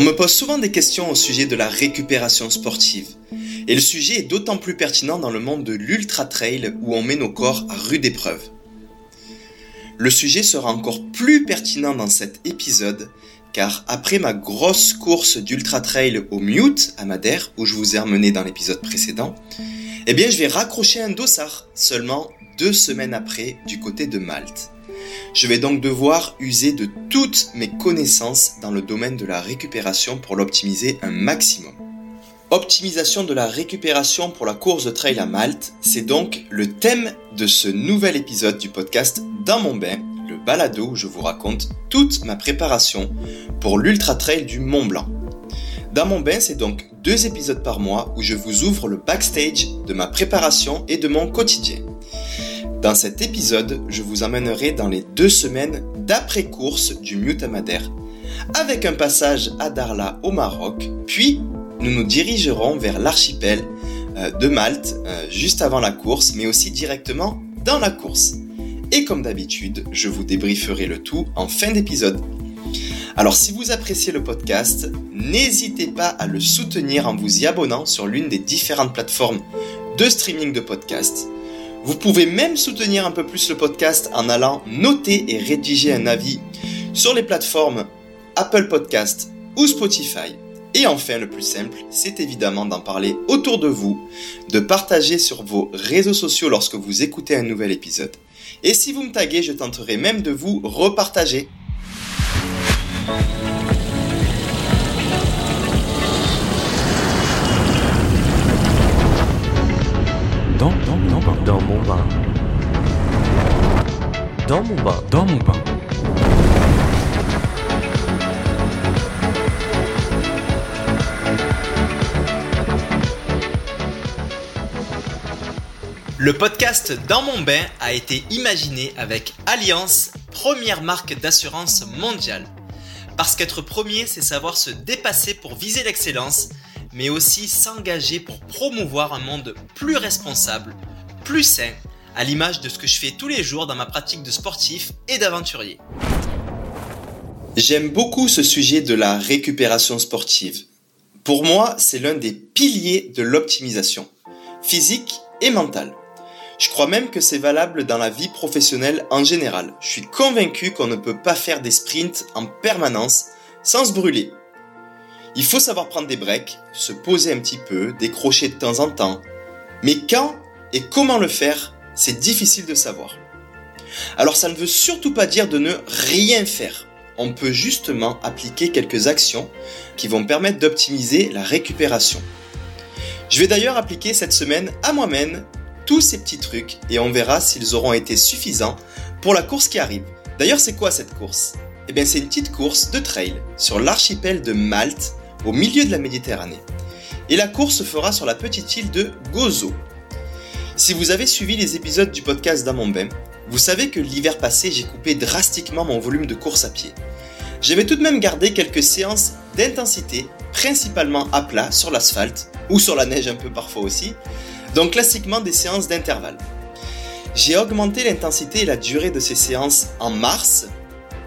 On me pose souvent des questions au sujet de la récupération sportive. Et le sujet est d'autant plus pertinent dans le monde de l'ultra trail où on met nos corps à rude épreuve. Le sujet sera encore plus pertinent dans cet épisode car après ma grosse course d'ultra trail au Mute à Madère où je vous ai emmené dans l'épisode précédent, eh bien je vais raccrocher un dossard seulement deux semaines après du côté de Malte. Je vais donc devoir user de toutes mes connaissances dans le domaine de la récupération pour l'optimiser un maximum. Optimisation de la récupération pour la course de trail à Malte, c'est donc le thème de ce nouvel épisode du podcast Dans mon bain, le balado où je vous raconte toute ma préparation pour l'ultra trail du Mont Blanc. Dans mon bain, c'est donc deux épisodes par mois où je vous ouvre le backstage de ma préparation et de mon quotidien. Dans cet épisode, je vous emmènerai dans les deux semaines d'après-course du Mute avec un passage à Darla au Maroc, puis nous nous dirigerons vers l'archipel euh, de Malte euh, juste avant la course, mais aussi directement dans la course. Et comme d'habitude, je vous débrieferai le tout en fin d'épisode. Alors si vous appréciez le podcast, n'hésitez pas à le soutenir en vous y abonnant sur l'une des différentes plateformes de streaming de podcasts vous pouvez même soutenir un peu plus le podcast en allant noter et rédiger un avis sur les plateformes Apple Podcast ou Spotify. Et enfin, le plus simple, c'est évidemment d'en parler autour de vous, de partager sur vos réseaux sociaux lorsque vous écoutez un nouvel épisode. Et si vous me taguez, je tenterai même de vous repartager. Dans mon bain. Dans mon bain. Dans mon bain. Le podcast Dans mon bain a été imaginé avec Alliance, première marque d'assurance mondiale. Parce qu'être premier, c'est savoir se dépasser pour viser l'excellence, mais aussi s'engager pour promouvoir un monde plus responsable, plus sain, à l'image de ce que je fais tous les jours dans ma pratique de sportif et d'aventurier. J'aime beaucoup ce sujet de la récupération sportive. Pour moi, c'est l'un des piliers de l'optimisation, physique et mentale. Je crois même que c'est valable dans la vie professionnelle en général. Je suis convaincu qu'on ne peut pas faire des sprints en permanence sans se brûler. Il faut savoir prendre des breaks, se poser un petit peu, décrocher de temps en temps. Mais quand et comment le faire, c'est difficile de savoir. Alors ça ne veut surtout pas dire de ne rien faire. On peut justement appliquer quelques actions qui vont permettre d'optimiser la récupération. Je vais d'ailleurs appliquer cette semaine à moi-même tous ces petits trucs et on verra s'ils auront été suffisants pour la course qui arrive. D'ailleurs, c'est quoi cette course? Eh bien, c'est une petite course de trail sur l'archipel de Malte, au milieu de la Méditerranée. Et la course se fera sur la petite île de Gozo, si vous avez suivi les épisodes du podcast d'Amambem, vous savez que l'hiver passé, j'ai coupé drastiquement mon volume de course à pied. J'avais tout de même gardé quelques séances d'intensité, principalement à plat sur l'asphalte, ou sur la neige un peu parfois aussi, donc classiquement des séances d'intervalle. J'ai augmenté l'intensité et la durée de ces séances en mars,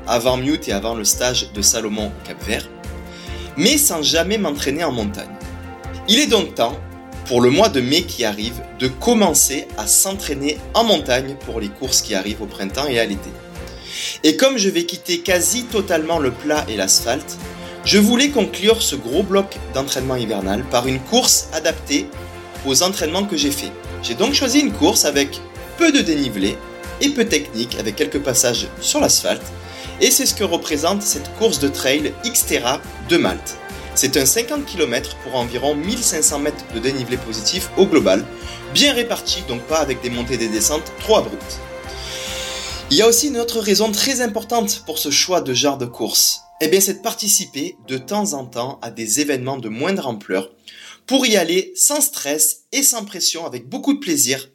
avant Mute et avant le stage de Salomon au Cap Vert, mais sans jamais m'entraîner en montagne. Il est donc temps pour le mois de mai qui arrive, de commencer à s'entraîner en montagne pour les courses qui arrivent au printemps et à l'été. Et comme je vais quitter quasi totalement le plat et l'asphalte, je voulais conclure ce gros bloc d'entraînement hivernal par une course adaptée aux entraînements que j'ai faits. J'ai donc choisi une course avec peu de dénivelé et peu technique avec quelques passages sur l'asphalte et c'est ce que représente cette course de trail Xterra de Malte. C'est un 50 km pour environ 1500 mètres de dénivelé positif au global, bien réparti, donc pas avec des montées et des descentes trop abruptes. Il y a aussi une autre raison très importante pour ce choix de genre de course. Eh bien, c'est de participer de temps en temps à des événements de moindre ampleur pour y aller sans stress et sans pression avec beaucoup de plaisir.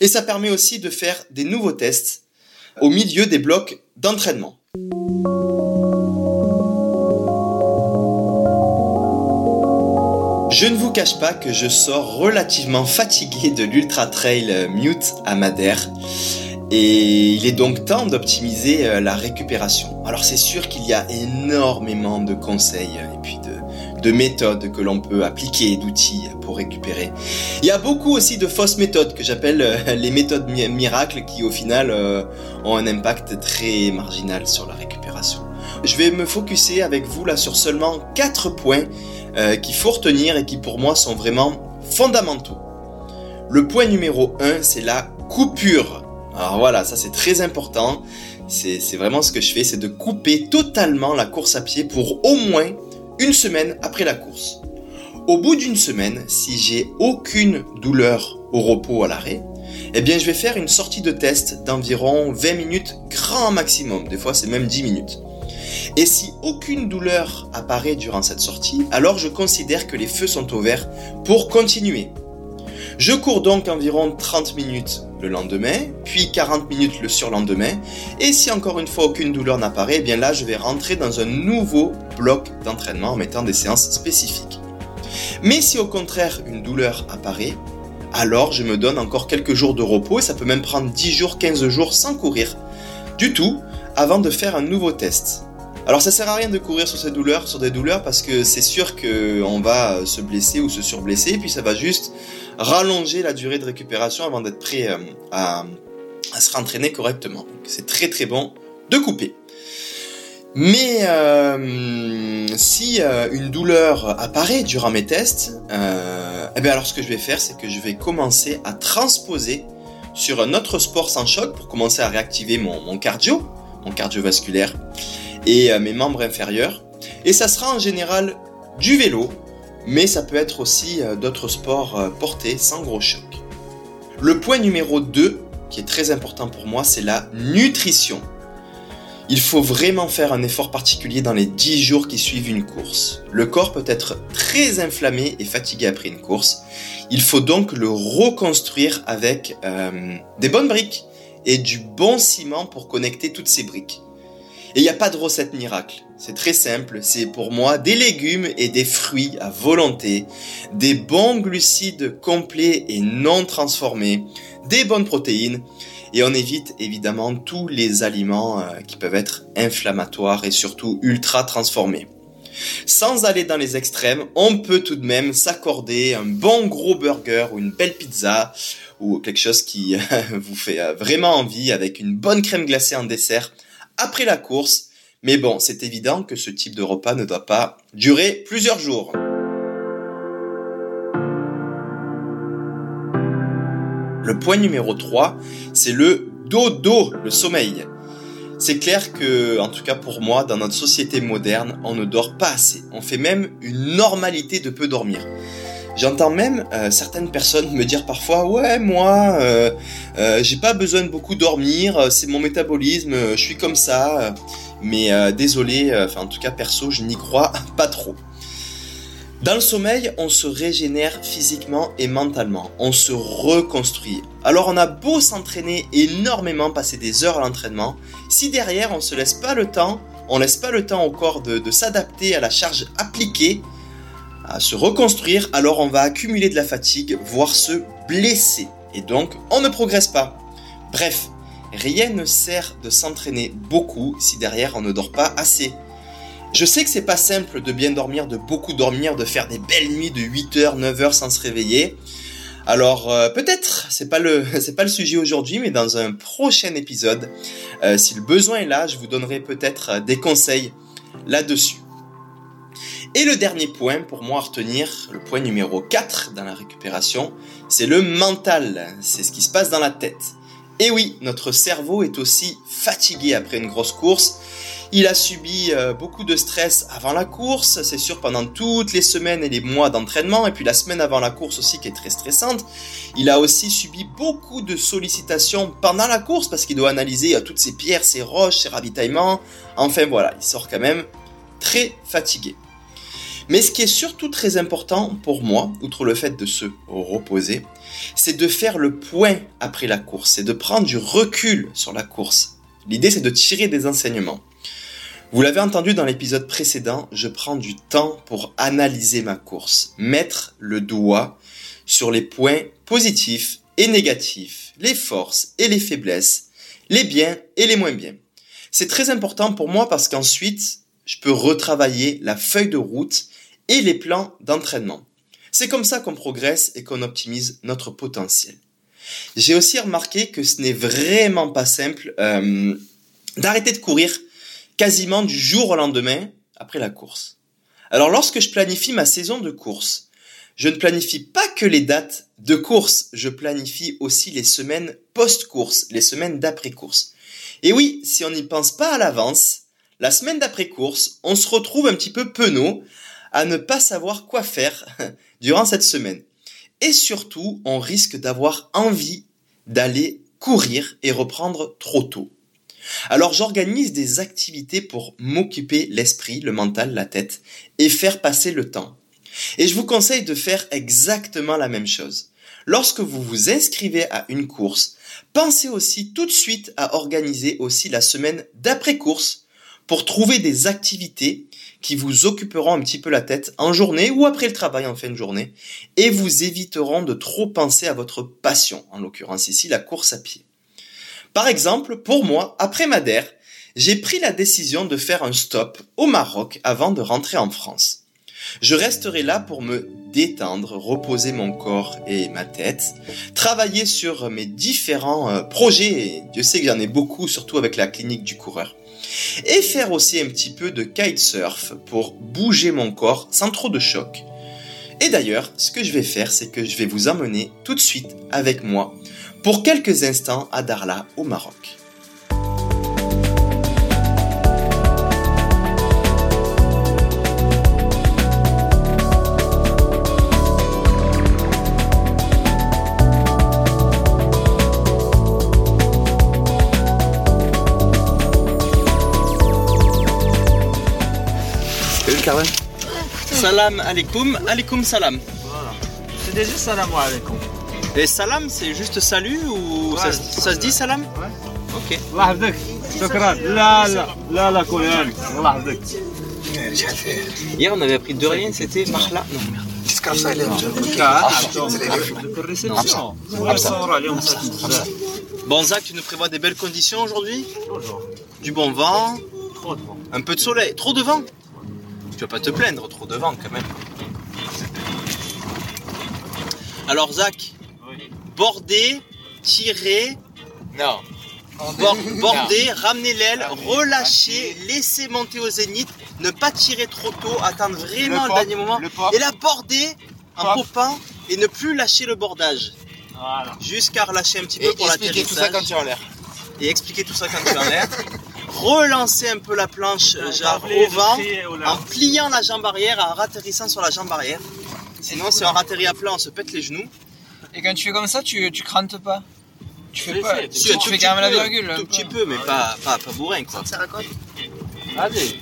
Et ça permet aussi de faire des nouveaux tests au milieu des blocs d'entraînement. Je ne vous cache pas que je sors relativement fatigué de l'Ultra Trail Mute à Madère. Et il est donc temps d'optimiser euh, la récupération. Alors c'est sûr qu'il y a énormément de conseils et puis de, de méthodes que l'on peut appliquer, d'outils pour récupérer. Il y a beaucoup aussi de fausses méthodes que j'appelle euh, les méthodes miracles qui au final euh, ont un impact très marginal sur la récupération. Je vais me focuser avec vous là sur seulement 4 points qu'il faut retenir et qui pour moi sont vraiment fondamentaux. Le point numéro 1, c'est la coupure. Alors voilà, ça c'est très important. C'est vraiment ce que je fais, c'est de couper totalement la course à pied pour au moins une semaine après la course. Au bout d'une semaine, si j'ai aucune douleur au repos à l'arrêt, eh bien je vais faire une sortie de test d'environ 20 minutes grand maximum. Des fois c'est même 10 minutes. Et si aucune douleur apparaît durant cette sortie, alors je considère que les feux sont au vert pour continuer. Je cours donc environ 30 minutes le lendemain, puis 40 minutes le surlendemain, et si encore une fois aucune douleur n'apparaît, eh bien là je vais rentrer dans un nouveau bloc d'entraînement en mettant des séances spécifiques. Mais si au contraire une douleur apparaît, alors je me donne encore quelques jours de repos et ça peut même prendre 10 jours, 15 jours sans courir du tout avant de faire un nouveau test. Alors ça sert à rien de courir sur ces douleurs, sur des douleurs, parce que c'est sûr qu'on va se blesser ou se surblesser, et puis ça va juste rallonger la durée de récupération avant d'être prêt euh, à, se rentraîner correctement. C'est très très bon de couper. Mais euh, si euh, une douleur apparaît durant mes tests, eh bien alors ce que je vais faire, c'est que je vais commencer à transposer sur un autre sport sans choc pour commencer à réactiver mon cardio, mon cardiovasculaire et euh, mes membres inférieurs. Et ça sera en général du vélo, mais ça peut être aussi euh, d'autres sports euh, portés sans gros choc. Le point numéro 2, qui est très important pour moi, c'est la nutrition. Il faut vraiment faire un effort particulier dans les 10 jours qui suivent une course. Le corps peut être très inflammé et fatigué après une course. Il faut donc le reconstruire avec des bonnes briques et du bon ciment pour connecter toutes ces briques. Et il n'y a pas de recette miracle. C'est très simple. C'est pour moi des légumes et des fruits à volonté, des bons glucides complets et non transformés, des bonnes protéines. Et on évite évidemment tous les aliments euh, qui peuvent être inflammatoires et surtout ultra transformés. Sans aller dans les extrêmes, on peut tout de même s'accorder un bon gros burger ou une belle pizza ou quelque chose qui vous fait euh, vraiment envie avec une bonne crème glacée en dessert après la course. Mais bon, c'est évident que ce type de repas ne doit pas durer plusieurs jours. Le point numéro 3, c'est le dodo, le sommeil. C'est clair que, en tout cas pour moi, dans notre société moderne, on ne dort pas assez. On fait même une normalité de peu dormir. J'entends même euh, certaines personnes me dire parfois ouais moi euh, euh, j'ai pas besoin de beaucoup dormir, c'est mon métabolisme, je suis comme ça. Mais désolé, enfin en tout cas perso je n'y crois pas trop. Dans le sommeil, on se régénère physiquement et mentalement, on se reconstruit. Alors on a beau s'entraîner énormément, passer des heures à l'entraînement, si derrière on se laisse pas le temps, on laisse pas le temps au corps de s'adapter à la charge appliquée, à se reconstruire, alors on va accumuler de la fatigue, voire se blesser. Et donc, on ne progresse pas. Bref, rien ne sert de s'entraîner beaucoup si derrière on ne dort pas assez. Je sais que c'est pas simple de bien dormir, de beaucoup dormir, de faire des belles nuits de 8h, 9h sans se réveiller. Alors euh, peut-être, c'est pas le pas le sujet aujourd'hui, mais dans un prochain épisode, euh, si le besoin est là, je vous donnerai peut-être euh, des conseils là-dessus. Et le dernier point pour moi à retenir, le point numéro 4 dans la récupération, c'est le mental. C'est ce qui se passe dans la tête. Et oui, notre cerveau est aussi fatigué après une grosse course. Il a subi euh, beaucoup de stress avant la course, c'est sûr pendant toutes les semaines et les mois d'entraînement, et puis la semaine avant la course aussi qui est très stressante. Il a aussi subi beaucoup de sollicitations pendant la course parce qu'il doit analyser euh, toutes ses pierres, ses roches, ses ravitaillements. Enfin voilà, il sort quand même très fatigué. Mais ce qui est surtout très important pour moi, outre le fait de se reposer, c'est de faire le point après la course, c'est de prendre du recul sur la course. L'idée c'est de tirer des enseignements. Vous l'avez entendu dans l'épisode précédent, je prends du temps pour analyser ma course, mettre le doigt sur les points positifs et négatifs, les forces et les faiblesses, les biens et les moins bien. C'est très important pour moi parce qu'ensuite, je peux retravailler la feuille de route et les plans d'entraînement. C'est comme ça qu'on progresse et qu'on optimise notre potentiel. J'ai aussi remarqué que ce n'est vraiment pas simple euh, d'arrêter de courir quasiment du jour au lendemain après la course. Alors lorsque je planifie ma saison de course, je ne planifie pas que les dates de course, je planifie aussi les semaines post-course, les semaines d'après-course. Et oui, si on n'y pense pas à l'avance, la semaine d'après-course, on se retrouve un petit peu penaud à ne pas savoir quoi faire durant cette semaine. Et surtout, on risque d'avoir envie d'aller courir et reprendre trop tôt. Alors j'organise des activités pour m'occuper l'esprit, le mental, la tête et faire passer le temps. Et je vous conseille de faire exactement la même chose. Lorsque vous vous inscrivez à une course, pensez aussi tout de suite à organiser aussi la semaine d'après-course pour trouver des activités qui vous occuperont un petit peu la tête en journée ou après le travail en fin de journée et vous éviteront de trop penser à votre passion, en l'occurrence ici la course à pied. Par exemple, pour moi, après Madère, j'ai pris la décision de faire un stop au Maroc avant de rentrer en France. Je resterai là pour me détendre, reposer mon corps et ma tête, travailler sur mes différents euh, projets, et Dieu sait qu'il y en a beaucoup, surtout avec la clinique du coureur, et faire aussi un petit peu de kitesurf pour bouger mon corps sans trop de choc. Et d'ailleurs, ce que je vais faire, c'est que je vais vous emmener tout de suite avec moi pour quelques instants à Darla au Maroc. Salam alaikum, alaikum salam. C'est déjà salam alaikum. Et salam, c'est juste salut ou ça, Ouais. ça se dit salam Ouais. Ok. الله يحفظك شكرا لا لا لا لا كويان الله يحفظك Hier, on avait appris de rien, c'était mahla. Non, merde. الريسبسيون ولا صور عليهم بزاف Bon, Zach, tu nous prévois des belles conditions aujourd'hui Du bon vent, un peu de soleil. Trop de vent Tu vas pas te plaindre, trop de vent quand même. Alors, Zach, border, tirer. Non. border, ramener l'aile, relâcher, laisser monter au zénith, ne pas tirer trop tôt, attendre vraiment le, pop, dernier moment. le. Et là, border en Pop. popant et ne plus lâcher le bordage. Voilà. Jusqu'à relâcher un petit peu Et pour expliquer tout ça l'atterrissage quand tu es en l'air. et expliquer tout ça quand tu es en l'air. relancer un peu la planche euh, genre au vent en pliant la jambe arrière, en ratterrissant sur la jambe arrière. Sinon si on ratterrit à plat on se pète les genoux. Et quand tu fais comme ça tu, crantes pas. Tu fais pas, tu, fais quand même la virgule Tout petit peu. mais ah pas, pas, bourrin quoi. Ça raconte. Allez,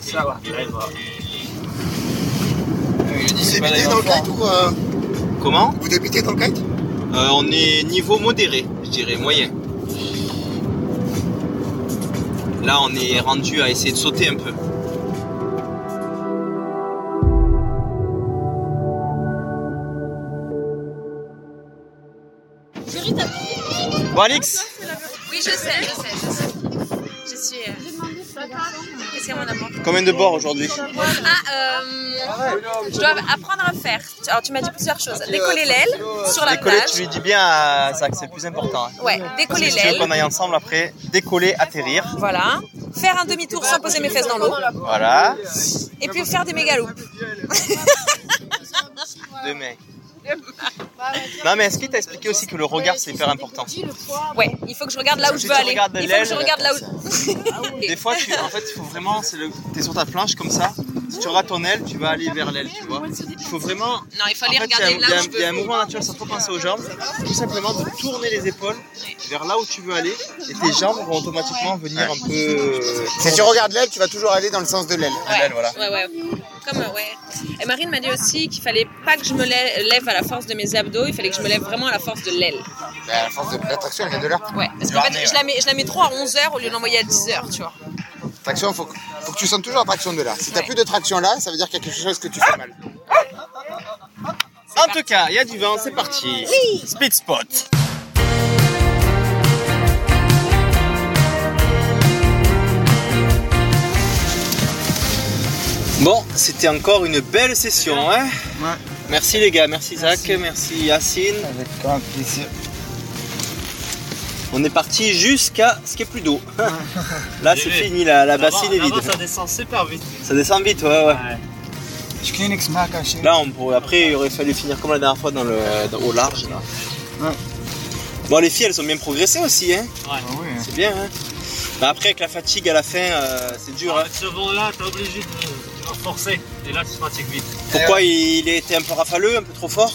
ça va. Ah, vous dans le kite ou euh... Comment? Vous débutez dans le kite? Euh, on est niveau modéré, je dirais, moyen. Là, on est rendu à essayer de sauter un peu. Bon, Alix, Oui, je sais, je sais, je sais. Je suis. euh, Qu'est-ce qu'il y a mon amour combien de bords aujourd'hui? Ah, euh, je dois apprendre à faire. Alors, tu m'as dit plusieurs choses. Décoller l'aile sur la Décoller, plage. tu lui dis bien à Zach, c'est le plus important. hein. Ouais, décoller que si tu veux l'aile. qu'on aille ensemble après, décoller, atterrir. Voilà. Faire un demi-tour sans poser mes fesses dans l'eau. Voilà. Et puis faire des méga loops. Demain. Non, mais est-ce qu'il t'a expliqué aussi que le regard c'est hyper important Ouais, il faut que je regarde là où je veux aller. Il faut que l'aile- je regarde là où. Des fois, tu, en fait, il faut vraiment, c'est le, t'es sur ta planche comme ça. Si tu regardes ton aile, tu vas aller vers l'aile, tu vois. Il faut vraiment. Non, il faut En aller fait, il y a un- regarder il y, a là un- où je il y a un mouvement naturel sans trop penser aux jambes. Tout simplement de tourner les épaules vers là où tu veux aller et tes jambes vont automatiquement venir un peu. euh, Si tu regardes l'aile, tu vas toujours aller dans le sens de l'aile. l'aile, voilà. Ouais, ouais. Comme, euh, ouais. Et Marine m'a dit aussi qu'il fallait pas que je me lè- lève à la force de mes abdos, il fallait que je me lève vraiment à la force de l'aile. Bah, la force de l'attraction, elle vient de là. Ouais, parce qu'en fait, je la, mets, je la mets trop à 11h au lieu de l'envoyer à 10h, tu vois. Traction, faut que, faut que tu sentes toujours la traction de là. Si t'as plus de traction là, ça veut dire qu'il y a quelque chose que tu fais mal. En tout cas, il y a du vent, c'est parti. Speed spot. Bon, c'était encore une belle session, hein ouais. Merci les gars, merci, merci. Zach, merci Yacine. Avec grand plaisir. On est parti jusqu'à ce qu'il n'y ait plus d'eau. Là, c'est fini, la, la bassine est vide. ça descend super vite. Ça descend vite, ouais, ouais. Je... Là, on pourrait, après, il aurait fallu finir comme la dernière fois dans le, dans- au large. Là. Ouais. Bon, les filles, elles ont bien progressé aussi, hein Ah oui, hein. c'est bien. Hein Mais après, avec la fatigue à la fin, euh, c'est dur. hein. Avec ce vent-là, t'es obligé de, de forcer. Et là, tu te fatigues vite. Pourquoi il, il était un peu rafaleux, un peu trop fort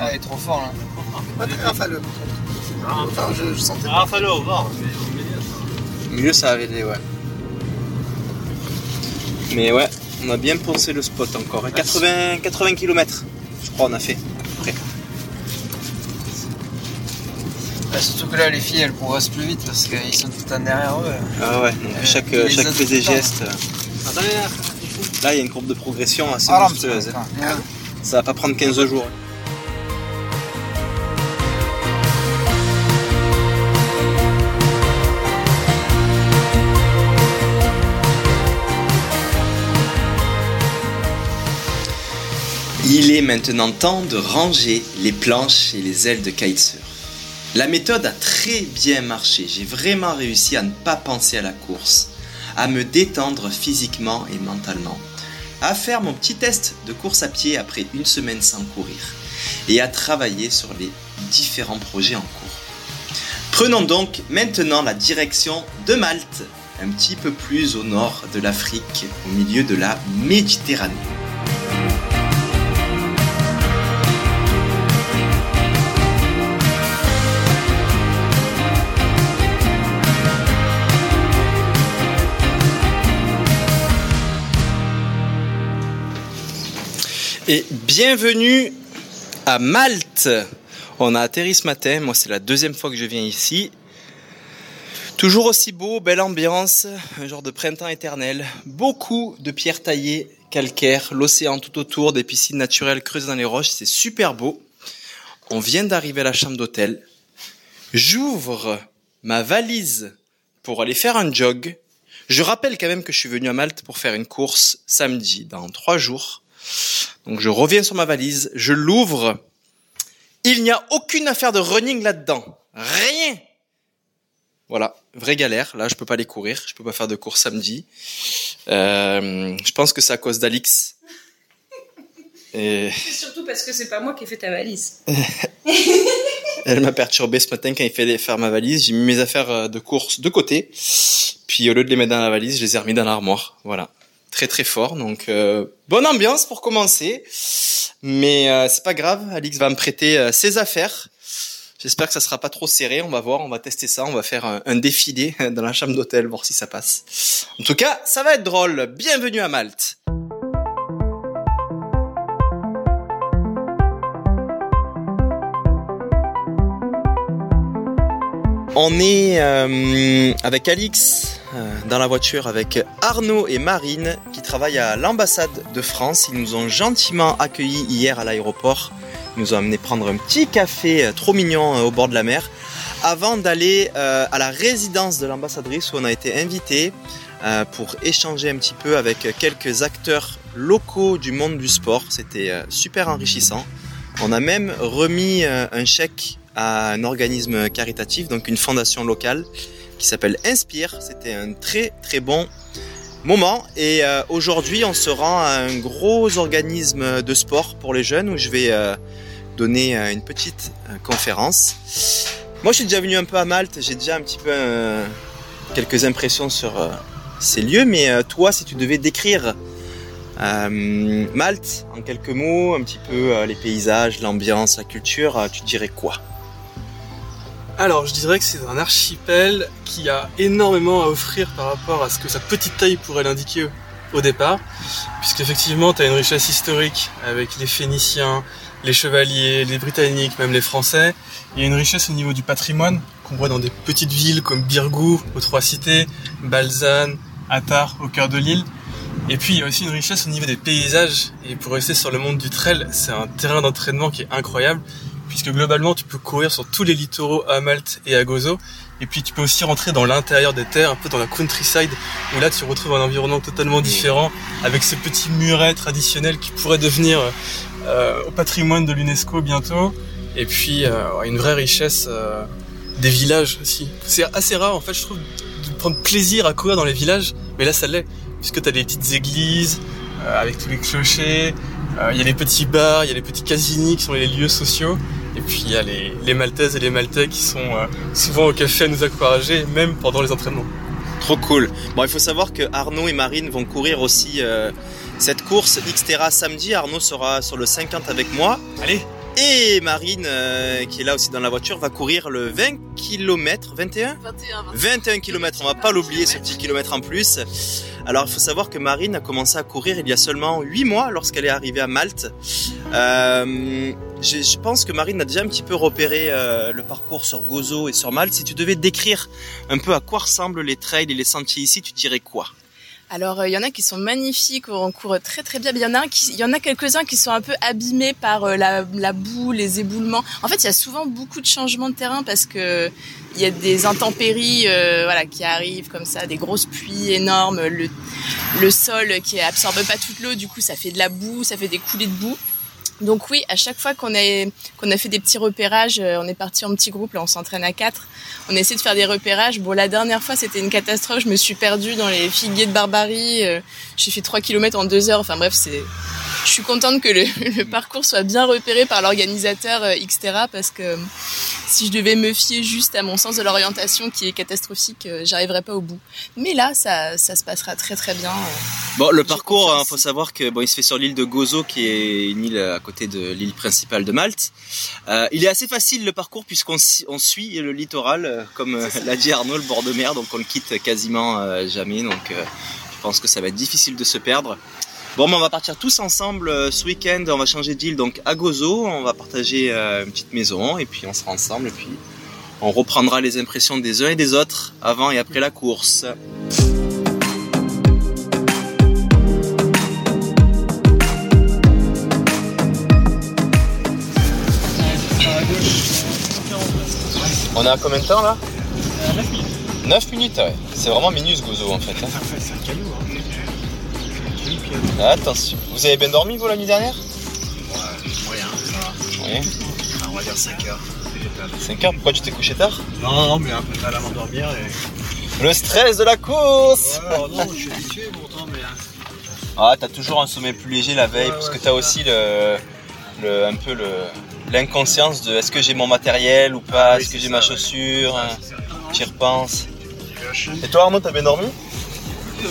Ah, il est trop fort là. Pas très rafaleux. Enfin, je, je sentais. Ah, fallait au bord. Au milieu, ça avait des, ouais. Mais ouais, on a bien poncé le spot encore. hein. 80, 80 km, je crois, on a fait. Après. Bah, surtout que là, les filles, elles progressent plus vite parce qu'ils sont tout le temps derrière eux. Ah ouais, donc Euh, chaque, chaque temps. gestes. euh, Là, il y a une courbe de progression assez monstrueuse. Ah, Ja. Ça va pas prendre 15 jours. Il est maintenant temps de ranger les planches et les ailes de kitesurf. La méthode a très bien marché. J'ai vraiment réussi à ne pas penser à la course, à me détendre physiquement et mentalement, à faire mon petit test de course à pied après une semaine sans courir et à travailler sur les différents projets en cours. Prenons donc maintenant la direction de Malte, un petit peu plus au nord de l'Afrique, au milieu de la Méditerranée. Bienvenue à Malte. On a atterri ce matin, moi c'est la deuxième fois que je viens ici. Toujours aussi beau, belle ambiance, un genre de printemps éternel. Beaucoup de pierres taillées, calcaires, l'océan tout autour, des piscines naturelles creuses dans les roches, c'est super beau. On vient d'arriver à la chambre d'hôtel. J'ouvre ma valise pour aller faire un jog. Je rappelle quand même que je suis venu à Malte pour faire une course samedi, dans trois jours. Donc je reviens sur ma valise, je l'ouvre. Il n'y a aucune affaire de running là-dedans. Rien. Voilà, vraie galère. Là, je peux pas aller courir, je peux pas faire de course samedi. Euh, je pense que c'est à cause d'Alix. Et Surtout parce que c'est pas moi qui ai fait ta valise. elle m'a perturbé ce matin quand il fallait faire ma valise. J'ai mis mes affaires euh, de course de côté. Puis au lieu de les mettre dans la valise, je les ai remis dans l'armoire. Voilà. Très très fort. Donc euh, bonne ambiance pour commencer. Mais euh, c'est pas grave. Alix va me prêter euh, ses affaires. J'espère que ça sera pas trop serré. On va voir. On va tester ça. On va faire un, un défilé dans la chambre d'hôtel, voir si ça passe. En tout cas, ça va être drôle. Bienvenue à Malte. On est avec Alix dans la voiture avec Arnaud et Marine qui travaillent à l'ambassade de France. Ils nous ont gentiment accueillis hier à l'aéroport. Ils nous ont amené prendre un petit café euh, trop mignon euh, au bord de la mer avant d'aller euh, à la résidence de l'ambassadrice où on a été invité euh, pour échanger un petit peu avec quelques acteurs locaux du monde du sport. C'était euh, super enrichissant. On a même remis euh, un chèque à un organisme caritatif, donc une fondation locale qui s'appelle Inspire. C'était un très très bon moment et euh, aujourd'hui on se rend à un gros organisme de sport pour les jeunes où je vais euh, donner euh, une petite conférence. Moi je suis déjà venu un peu à Malte, j'ai déjà un petit peu quelques impressions sur ces lieux, mais toi si tu devais décrire Malte en quelques mots, un petit peu les paysages, l'ambiance, la culture, tu dirais quoi? Alors, je dirais que c'est un archipel qui a énormément à offrir par rapport à ce que sa petite taille pourrait l'indiquer au départ, puisqu'effectivement, tu as une richesse historique avec les Phéniciens, les Chevaliers, les Britanniques, même les Français. Il y a une richesse au niveau du patrimoine qu'on voit dans des petites villes comme Birgou, aux Trois Cités, Balzane, Attar, au cœur de l'île. Et puis il y a aussi une richesse au niveau des paysages. Et pour rester sur le monde du trail, c'est un terrain d'entraînement qui est incroyable puisque globalement tu peux courir sur tous les littoraux à Malte et à Gozo, et puis tu peux aussi rentrer dans l'intérieur des terres, un peu dans la countryside, où là tu retrouves un environnement totalement différent, avec ces petits murets traditionnels qui pourraient devenir euh, au patrimoine de l'UNESCO bientôt. Et puis euh, une vraie richesse euh, des villages aussi. C'est assez rare en fait, je trouve, de prendre plaisir à courir dans les villages, mais là ça l'est, puisque tu as des petites églises euh, avec tous les clochers, il y a les petits bars, il y a les petits casinis qui sont les lieux sociaux, et puis il y a les, les Maltaises et les Maltais qui sont euh, souvent au café à nous encourager, même pendant les entraînements. Trop cool. Bon, il faut savoir que Arnaud et Marine vont courir aussi euh, cette course Xterra samedi. Arnaud sera sur le 50 avec moi. Allez Et Marine, euh, qui est là aussi dans la voiture, va courir le 20 km, 21 21, 21 km, on va pas l'oublier ce petit kilomètre en plus. Alors il faut savoir que Marine a commencé à courir il y a seulement 8 mois lorsqu'elle est arrivée à Malte. Euh, je je pense que Marine a déjà un petit peu repéré euh, le parcours sur Gozo et sur Malte. Si tu devais décrire un peu à quoi ressemblent les trails et les sentiers ici, tu dirais quoi? Alors, euh, il y en a qui sont magnifiques, on court très très bien. Il y en a, qui- a quelques-uns qui sont un peu abîmés par euh, la, la boue, les éboulements. En fait, il y a souvent beaucoup de changements de terrain parce que il y a des intempéries euh, voilà, qui arrivent comme ça, des grosses pluies énormes, le, le sol qui absorbe pas toute l'eau, du coup ça fait de la boue, ça fait des coulées de boue. Donc oui, à chaque fois qu'on a, qu'on a fait des petits repérages, euh, on est parti en petit groupe, là on s'entraîne à quatre, on essaie de faire des repérages. Bon, la dernière fois c'était une catastrophe, je me suis perdue dans les figuiers de Barbarie, euh, j'ai fait 3 km en deux heures, enfin bref, c'est... Je suis contente que le, le parcours soit bien repéré par l'organisateur euh, Xterra parce que euh, si je devais me fier juste à mon sens de l'orientation qui est catastrophique, euh, j'arriverais pas au bout. Mais là, ça, ça se passera très très bien. euh. Bon, le parcours, il faut savoir que bon, il se fait sur l'île de Gozo, qui est une île à côté de l'île principale de Malte. Euh, il est assez facile le parcours puisqu'on on suit le littoral, comme l'a dit Arnaud, le bord de mer, donc on le quitte quasiment jamais. Donc, pense que ça va être difficile de se perdre. Bon, on va partir tous ensemble euh, ce week-end. On va changer d'île, donc à Gozo. On va partager euh, une petite maison et puis on sera ensemble et puis on reprendra les impressions des uns et des autres avant et après la course. On est à combien de temps là? 9 minutes. 9 minutes, ouais. C'est vraiment minus Gozo en fait. hein. Attention. Vous avez bien dormi vous la nuit dernière? Moyen. Oui. On va dire 5 heures. 5 heures, pourquoi tu t'es couché tard? Non, non, mais un peu de mal à m'endormir. Et... Le stress de la course Ouais, oh non, je suis habitué pourtant, mais. hein. Ah, t'as toujours un sommeil plus léger la veille, parce que t'as aussi le, le, un peu le, l'inconscience de est-ce que j'ai mon matériel ou pas, Oui, est-ce que c'est j'ai ça, ma ouais. chaussure, hein, C'est j'y repense. Et toi Arnaud, t'as bien dormi? Euh,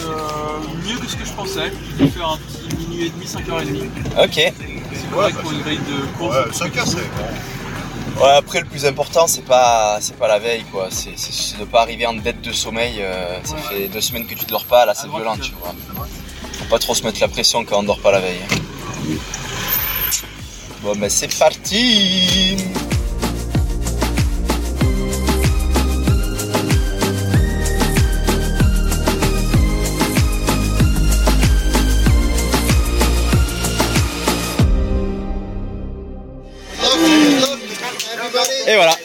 mieux que ce que je pensais. Je vais faire un petit minuit et demi, 5h30. Ok. C'est correct pour une veille de course. Ouais, 5 heures, c'est bon. Ouais, après le plus important c'est pas c'est pas la veille quoi, c'est, de pas arriver en dette de sommeil. euh, ça Ouais. fait deux semaines que tu dors pas, là c'est À violent tu vois. Faut pas trop se mettre la pression quand on dort pas la veille. Bon ben c'est parti Et voilà,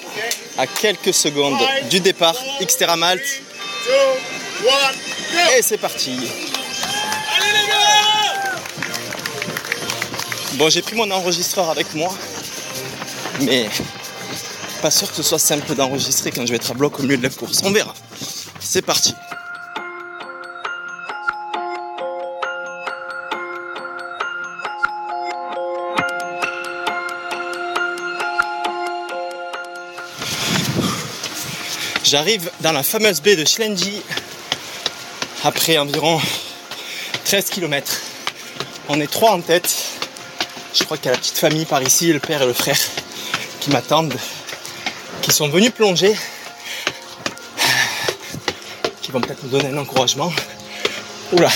à quelques secondes du départ, Xterra Malte. Et c'est parti. Bon, j'ai pris mon enregistreur avec moi, mais pas sûr que ce soit simple d'enregistrer quand je vais être à bloc au milieu de la course. On verra. C'est parti. J'arrive dans la fameuse baie de Schlenji après environ 13 km. On est trois en tête. Je crois qu'il y a la petite famille par ici, le père et le frère, qui m'attendent, qui sont venus plonger, qui vont peut-être nous donner un encouragement. Oula,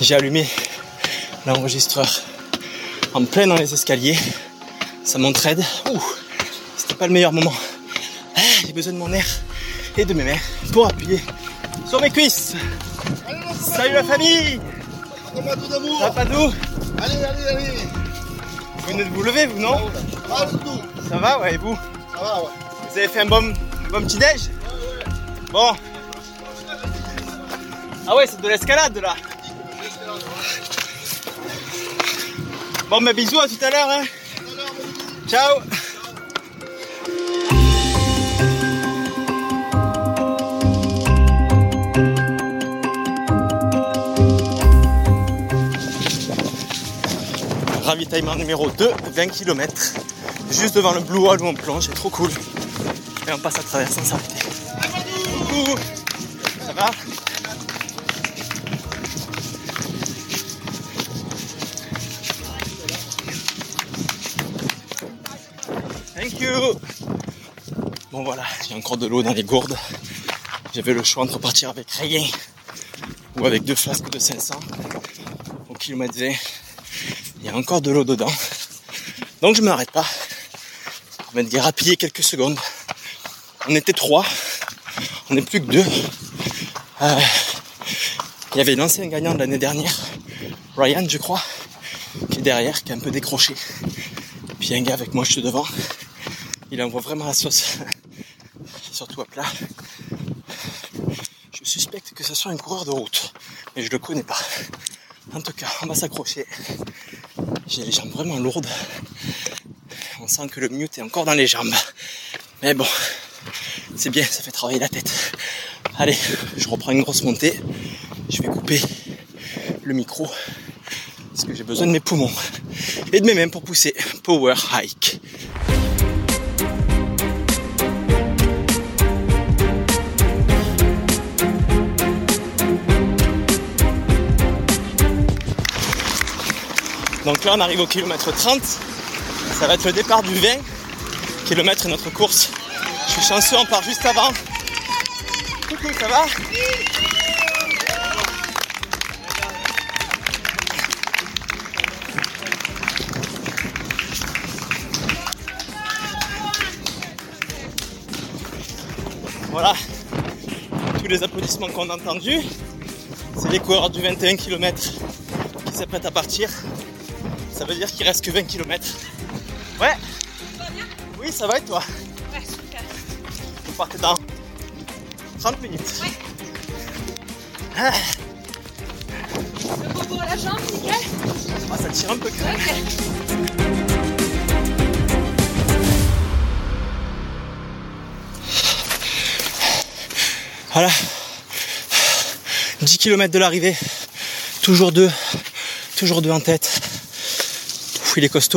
j'ai allumé l'enregistreur en plein dans les escaliers. Ça m'entraide. Ouh, c'était pas le meilleur moment. Ah, J'ai besoin de mon air et de mes mains pour appuyer sur mes cuisses. Salut la famille va pas d'où Allez, allez, allez Vous venez de vous lever, vous, non Ah, Ça va, ouais, et vous ça va, ouais. Vous avez fait un bon, un bon petit déj Bon. Ah ouais, c'est de l'escalade là. Bon, mais bisous, à tout à l'heure. Hein. Ciao. Ravitaillement numéro 2, 20 km. Juste devant le Blue Wall où on plonge, c'est trop cool. Et on passe à travers sans s'arrêter. Ça va? Thank you Bon voilà, j'ai encore de l'eau dans les gourdes. J'avais le choix entre partir avec rien ou avec deux flasques de 500 au kilomètre 20. Encore de l'eau dedans. Donc je m'arrête pas. On va dérapier quelques secondes. On était trois. On n'est plus que deux. Euh, il y avait l'ancien gagnant de l'année dernière, Ryan je crois, qui est derrière, qui est un peu décroché. Puis un gars avec moi, je suis devant. Il envoie vraiment la sauce. Surtout à plat. Je suspecte que ce soit un coureur de route. Mais je le connais pas. En tout cas, on va s'accrocher. J'ai les jambes vraiment lourdes. On sent que le mute est encore dans les jambes. Mais bon, c'est bien, ça fait travailler la tête. Allez, je reprends une grosse montée. Je vais couper le micro. Parce que j'ai besoin de mes poumons. Et de mes mains pour pousser. Power hike. Donc là, on arrive au kilomètre 30. Ça va être le départ du 20 km notre course. Je suis chanceux, on part juste avant. Coucou, ça va? Voilà, tous les applaudissements qu'on a entendus, c'est les coureurs du 21 km qui s'apprêtent à partir. Ça veut dire qu'il reste que 20 km. Ouais. Oui, ça va et toi? Ouais, super. Vous partez dans 30 minutes. Ouais. Ah, Le bobo à la jambe, nickel. ah, ça tire un peu quand même. Ok. Voilà. 10 km de l'arrivée. Toujours deux. Toujours deux en tête. Ouf, il est.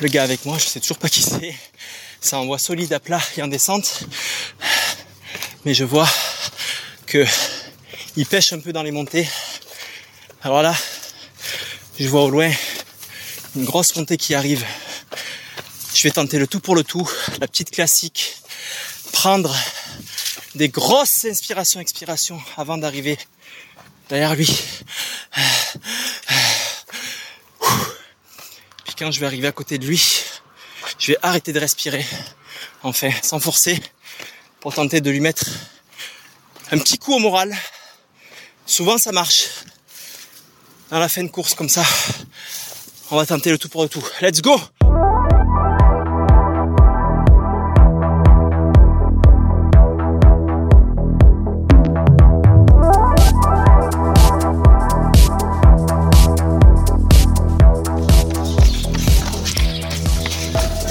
Le gars avec moi, je sais toujours pas qui c'est. Ça envoie solide à plat et en descente. Mais je vois que il pêche un peu dans les montées. Alors là, je vois au loin une grosse montée qui arrive. Je vais tenter le tout pour le tout, la petite classique. Prendre des grosses inspirations, expirations avant d'arriver derrière lui. Quand je vais arriver à côté de lui, je vais arrêter de respirer, enfin, sans forcer, pour tenter de lui mettre un petit coup au moral. Souvent ça marche. Dans la fin de course comme ça, on va tenter le tout pour le tout. Let's go!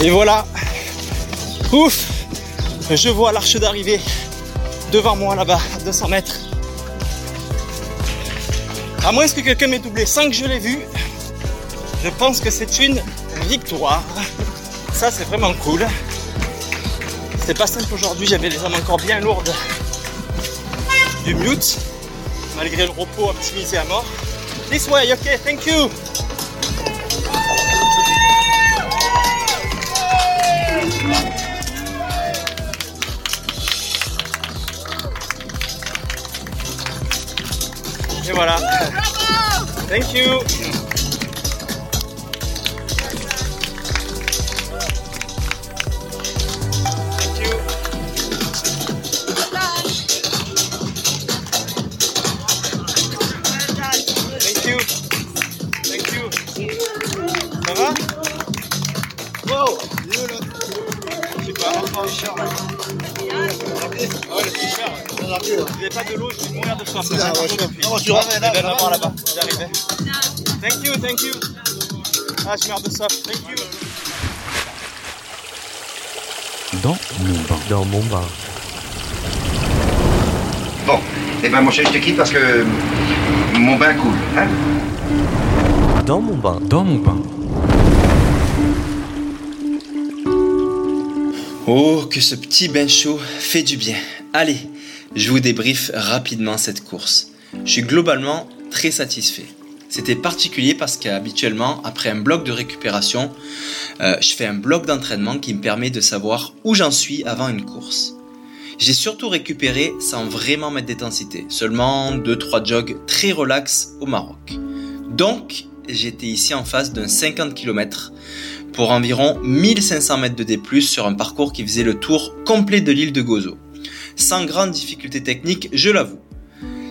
Et voilà. Ouf. Je vois l'arche d'arrivée devant moi là-bas, à 200 mètres. À moins que quelqu'un m'ait doublé sans que je l'ai vu, je pense que c'est une victoire. Ça, c'est vraiment cool. C'était pas simple aujourd'hui, j'avais les armes encore bien lourdes du mute, malgré le repos optimisé à mort. This way, ok, thank you. Voilà. Thank you. Je rentres là, là-bas, là-bas. J'arrive. Thank you, thank you. Ah, je meurs de soif. Thank you. Dans mon bain. Dans mon bain. Bon, eh ben mon chéri, je te quitte parce que mon bain coule. Hein Dans mon bain. Dans mon bain. Oh, que ce petit bain chaud fait du bien. Allez, je vous débriefe rapidement cette course. Je suis globalement très satisfait. C'était particulier parce qu'habituellement, après un bloc de récupération, euh, je fais un bloc d'entraînement qui me permet de savoir où j'en suis avant une course. J'ai surtout récupéré sans vraiment mettre d'intensité, seulement 2-3 jogs très relax au Maroc. Donc, j'étais ici en face d'un 50 km pour environ 1500 mètres de D+, sur un parcours qui faisait le tour complet de l'île de Gozo. Sans grande difficulté technique, je l'avoue.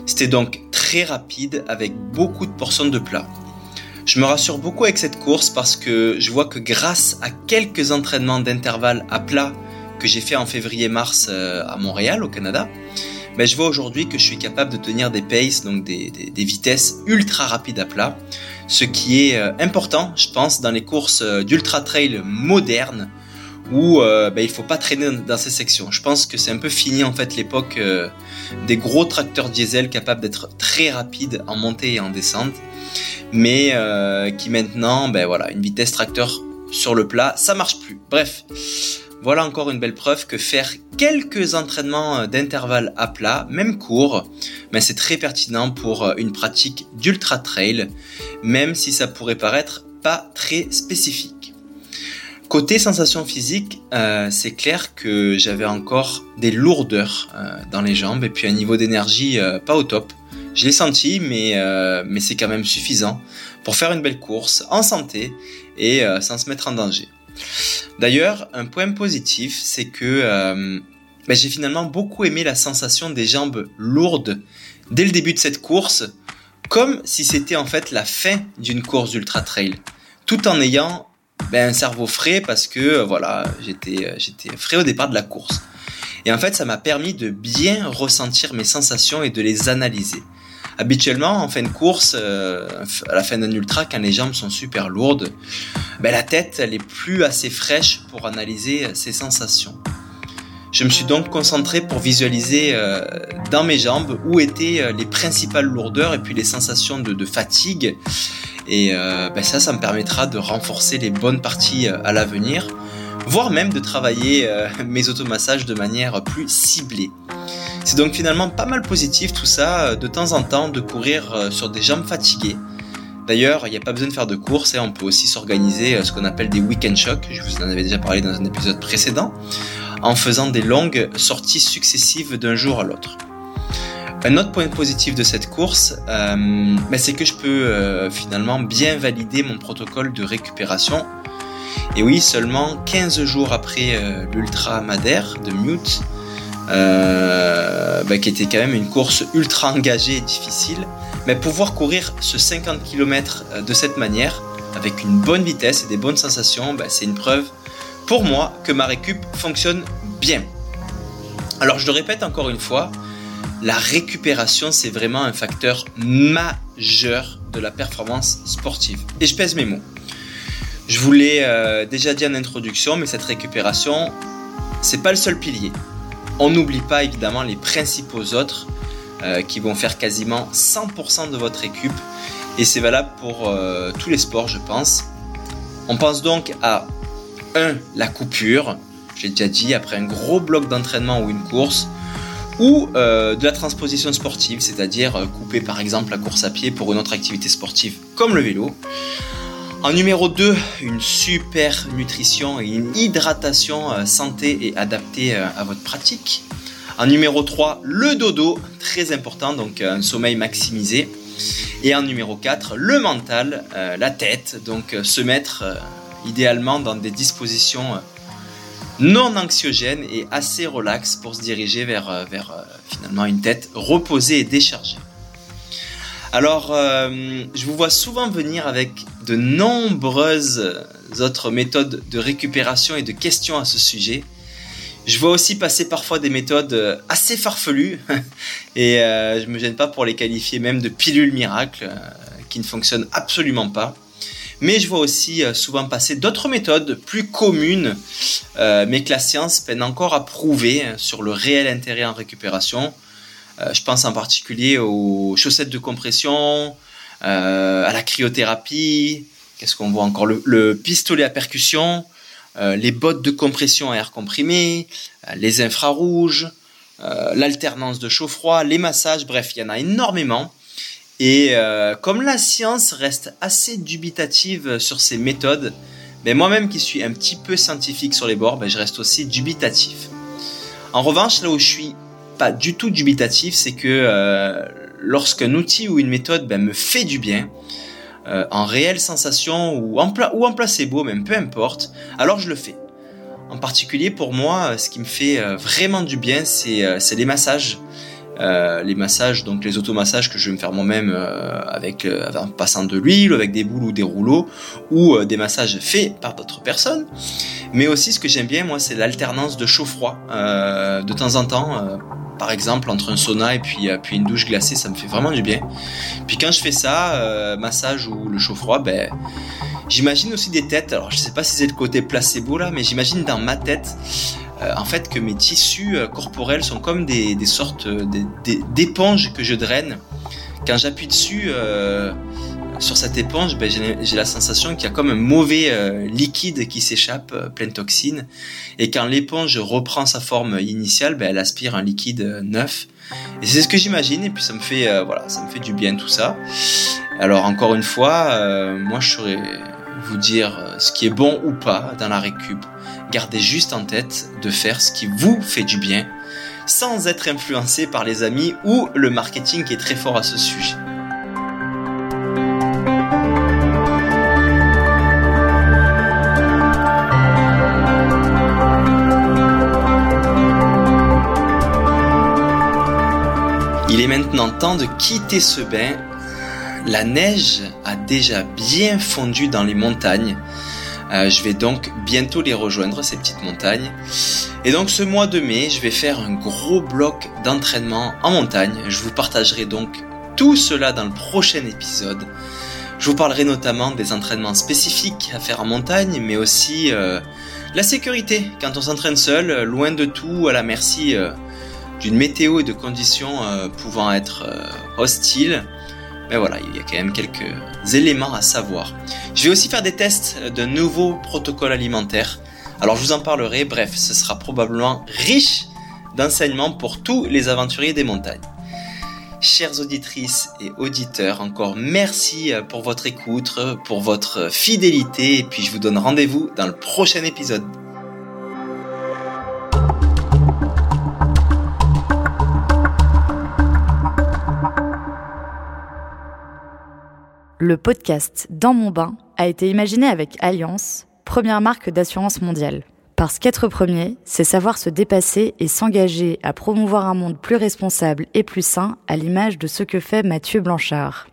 C'était donc très rapide avec beaucoup de portions de plat. Je me rassure beaucoup avec cette course parce que je vois que grâce à quelques entraînements d'intervalle à plat que j'ai fait en février-mars euh, à Montréal, au Canada, ben je vois aujourd'hui que je suis capable de tenir des paces, donc des, des, des vitesses ultra rapides à plat, ce qui est euh, important, je pense, dans les courses euh, d'ultra trail modernes où euh, ben, il faut pas traîner dans ces sections. Je pense que c'est un peu fini en fait l'époque euh, des gros tracteurs diesel capables d'être très rapides en montée et en descente, mais euh, qui maintenant, ben voilà, une vitesse tracteur sur le plat, ça marche plus. Bref, voilà encore une belle preuve que faire quelques entraînements euh, d'intervalle à plat, même court, ben c'est très pertinent pour une pratique d'ultra trail, même si ça pourrait paraître pas très spécifique. Côté sensation physique, euh, c'est clair que j'avais encore des lourdeurs euh, dans les jambes et puis un niveau d'énergie euh, pas au top. Je l'ai senti, mais, mais c'est quand même suffisant pour faire une belle course en santé et sans se mettre en danger. D'ailleurs, un point positif, c'est que ben, j'ai finalement beaucoup aimé la sensation des jambes lourdes dès le début de cette course, comme si c'était en fait la fin d'une course ultra trail, tout en ayant ben, un cerveau frais parce que euh, voilà, j'étais euh, j'étais frais au départ de la course. Et en fait, ça m'a permis de bien ressentir mes sensations et de les analyser. Habituellement, en fin de course, euh, à la fin d'un ultra, quand les jambes sont super lourdes, ben, la tête, elle est plus assez fraîche pour analyser euh, ses sensations. Je me suis donc concentré pour visualiser euh, dans mes jambes où étaient les principales lourdeurs et puis les sensations de, de fatigue. Et euh, ben ça, ça me permettra de renforcer les bonnes parties euh, à l'avenir, voire même de travailler euh, mes automassages de manière plus ciblée. C'est donc finalement pas mal positif tout ça, de temps en temps, de courir sur des jambes fatiguées. D'ailleurs, il n'y a pas besoin de faire de course, hein, on peut aussi s'organiser ce qu'on appelle des week-end shocks, je vous en avais déjà parlé dans un épisode précédent, en faisant des longues sorties successives d'un jour à l'autre. Un autre point positif de cette course, euh, ben, c'est que je peux euh, finalement bien valider mon protocole de récupération. Et oui, seulement 15 jours après euh, l'Ultra Madère de Mute, ben, qui était quand même une course ultra engagée et difficile, mais pouvoir courir ce 50 km de cette manière, avec une bonne vitesse et des bonnes sensations, ben, c'est une preuve pour moi que ma récup fonctionne bien. Alors je le répète encore une fois, la récupération, c'est vraiment un facteur majeur de la performance sportive. Et je pèse mes mots. Je vous l'ai euh, déjà dit en introduction, mais cette récupération, c'est pas le seul pilier. On n'oublie pas évidemment les principaux autres euh, qui vont faire quasiment 100% de votre récup. Et c'est valable pour euh, tous les sports, je pense. On pense donc à 1. La coupure. J'ai déjà dit, après un gros bloc d'entraînement ou une course, ou euh, de la transposition sportive, c'est-à-dire euh, couper par exemple la course à pied pour une autre activité sportive comme le vélo. En numéro 2, une super nutrition et une hydratation euh, santé et adaptée à votre pratique. En numéro 3, le dodo, très important, donc un sommeil maximisé. Et en numéro 4, le mental, la tête, donc se mettre idéalement dans des dispositions non anxiogène et assez relax pour se diriger vers, euh, euh, finalement une tête reposée et déchargée. Alors, euh, je vous vois souvent venir avec de nombreuses autres méthodes de récupération et de questions à ce sujet. Je vois aussi passer parfois des méthodes assez farfelues et je me gêne pas pour les qualifier même de pilules miracles qui ne fonctionnent absolument pas. Mais je vois aussi souvent passer d'autres méthodes plus communes, mais que la science peine encore à prouver sur le réel intérêt en récupération. je pense en particulier aux chaussettes de compression, à la cryothérapie, qu'est-ce qu'on voit encore? Le pistolet à percussion, euh, les bottes de compression à air comprimé, euh, les infrarouges, euh, l'alternance de chaud-froid, les massages, bref, il y en a énormément. Et comme la science reste assez dubitative sur ces méthodes, ben, moi-même qui suis un petit peu scientifique sur les bords, ben, je reste aussi dubitatif. En revanche, là où je suis pas du tout dubitatif, c'est que lorsqu'un outil ou une méthode ben, me fait du bien, euh, en réelle sensation ou en, placebo, même peu importe, alors je le fais. En particulier pour moi, ce qui me fait euh, vraiment du bien, c'est euh, les massages. Les massages, donc les automassages que je vais me faire moi-même avec en passant de l'huile, avec des boules ou des rouleaux, ou des massages faits par d'autres personnes. Mais aussi, ce que j'aime bien, moi, c'est l'alternance de chaud-froid. de temps en temps, par exemple, entre un sauna et puis, euh, puis une douche glacée, ça me fait vraiment du bien. Puis quand je fais ça, euh, massage ou le chaud-froid, ben, j'imagine aussi des têtes. Alors je sais pas si c'est le côté placebo là, mais j'imagine dans ma tête, euh, en fait, que mes tissus corporels sont comme des, sortes d'éponges que je draine. Quand j'appuie dessus, sur cette éponge, ben, j'ai la sensation qu'il y a comme un mauvais euh, liquide qui s'échappe, euh, plein de toxines. Et quand l'éponge reprend sa forme initiale, ben, elle aspire un liquide euh, neuf. Et c'est ce que j'imagine. Et puis ça me fait, voilà, ça me fait du bien tout ça. Alors encore une fois, moi je saurais vous dire ce qui est bon ou pas dans la récup. Gardez juste en tête de faire ce qui vous fait du bien, sans être influencé par les amis ou le marketing qui est très fort à ce sujet. Il est maintenant temps de quitter ce bain. La neige a déjà bien fondu dans les montagnes. Euh, je vais donc bientôt les rejoindre, ces petites montagnes. Et donc ce mois de mai, je vais faire un gros bloc d'entraînement en montagne. Je vous partagerai donc tout cela dans le prochain épisode. Je vous parlerai notamment des entraînements spécifiques à faire en montagne, mais aussi euh, la sécurité quand on s'entraîne seul, loin de tout, à la merci euh, d'une météo et de conditions euh, pouvant être euh, hostiles. Mais voilà, il y a quand même quelques éléments à savoir. Je vais aussi faire des tests de nouveaux protocoles alimentaires. Alors je vous en parlerai, bref, ce sera probablement riche d'enseignements pour tous les aventuriers des montagnes. Chères auditrices et auditeurs, encore merci euh, pour votre écoute, pour votre fidélité, et puis je vous donne rendez-vous dans le prochain épisode. Le podcast Dans mon bain a été imaginé avec Alliance, première marque d'assurance mondiale. Parce qu'être premier, c'est savoir se dépasser et s'engager à promouvoir un monde plus responsable et plus sain à l'image de ce que fait Mathieu Blanchard.